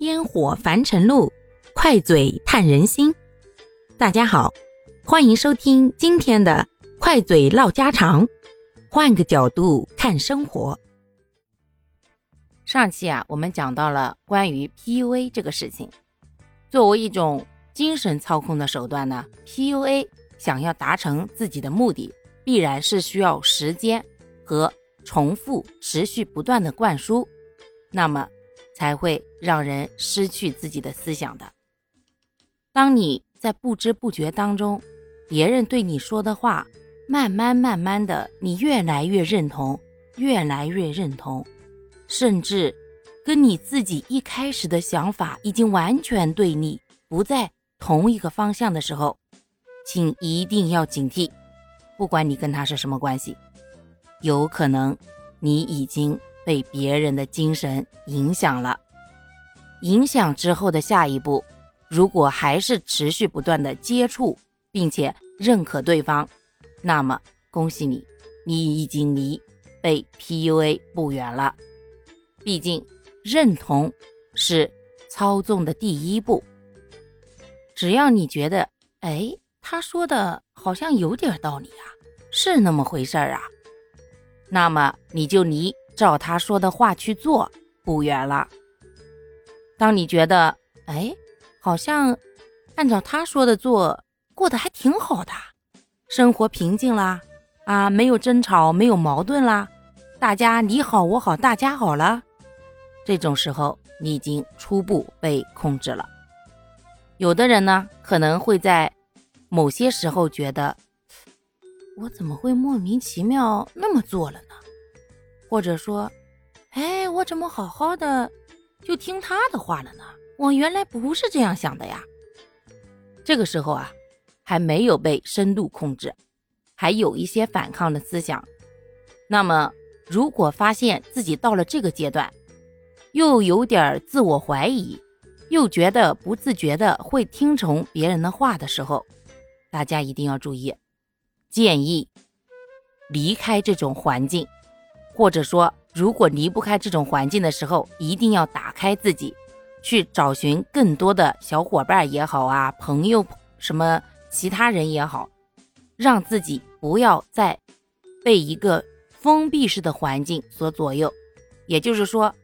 烟火凡尘路，快嘴探人心。大家好，欢迎收听今天的快嘴唠家常，换个角度看生活。上期啊，我们讲到了关于 PUA 这个事情，作为一种精神操控的手段呢，PUA 想要达成自己的目的，必然是需要时间和重复、持续不断的灌输，那么。才会让人失去自己的思想的。当你在不知不觉当中，别人对你说的话，慢慢慢慢的，你越来越认同，越来越认同，甚至跟你自己一开始的想法已经完全对立不在同一个方向的时候，请一定要警惕。不管你跟他是什么关系，有可能你已经。被别人的精神影响了，影响之后的下一步，如果还是持续不断的接触，并且认可对方，那么恭喜你，你已经离被 PUA 不远了。毕竟认同是操纵的第一步。只要你觉得，哎，他说的好像有点道理啊，是那么回事儿啊，那么你就离。照他说的话去做，不远了。当你觉得，哎，好像按照他说的做，过得还挺好的，生活平静啦，啊，没有争吵，没有矛盾啦，大家你好我好大家好了。这种时候，你已经初步被控制了。有的人呢，可能会在某些时候觉得，我怎么会莫名其妙那么做了呢？或者说，哎，我怎么好好的就听他的话了呢？我原来不是这样想的呀。这个时候啊，还没有被深度控制，还有一些反抗的思想。那么，如果发现自己到了这个阶段，又有点自我怀疑，又觉得不自觉的会听从别人的话的时候，大家一定要注意，建议离开这种环境。或者说，如果离不开这种环境的时候，一定要打开自己，去找寻更多的小伙伴也好啊，朋友什么其他人也好，让自己不要再被一个封闭式的环境所左右。也就是说，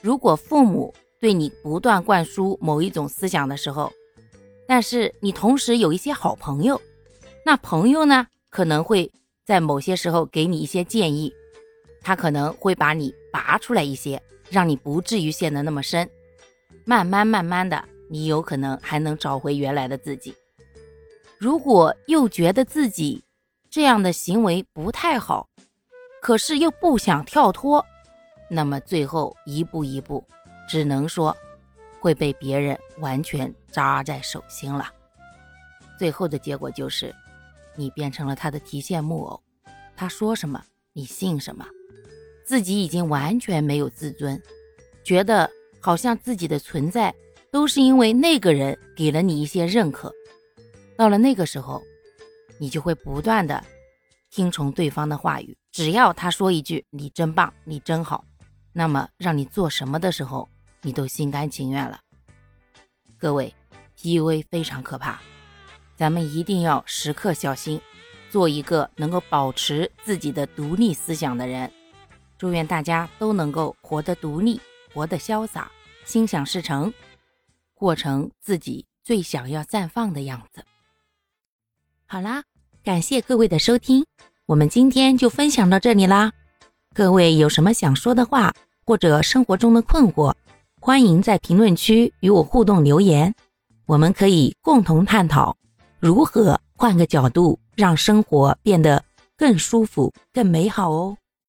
如果父母对你不断灌输某一种思想的时候，但是你同时有一些好朋友，那朋友呢可能会在某些时候给你一些建议。他可能会把你拔出来一些，让你不至于陷得那么深。慢慢慢慢的，你有可能还能找回原来的自己。如果又觉得自己这样的行为不太好，可是又不想跳脱，那么最后一步一步，只能说会被别人完全扎在手心了。最后的结果就是，你变成了他的提线木偶，他说什么你信什么。自己已经完全没有自尊，觉得好像自己的存在都是因为那个人给了你一些认可。到了那个时候，你就会不断的听从对方的话语，只要他说一句“你真棒，你真好”，那么让你做什么的时候，你都心甘情愿了。各位，PUA 非常可怕，咱们一定要时刻小心，做一个能够保持自己的独立思想的人。祝愿大家都能够活得独立，活得潇洒，心想事成，过成自己最想要绽放的样子。好啦，感谢各位的收听，我们今天就分享到这里啦。各位有什么想说的话，或者生活中的困惑，欢迎在评论区与我互动留言，我们可以共同探讨如何换个角度让生活变得更舒服、更美好哦。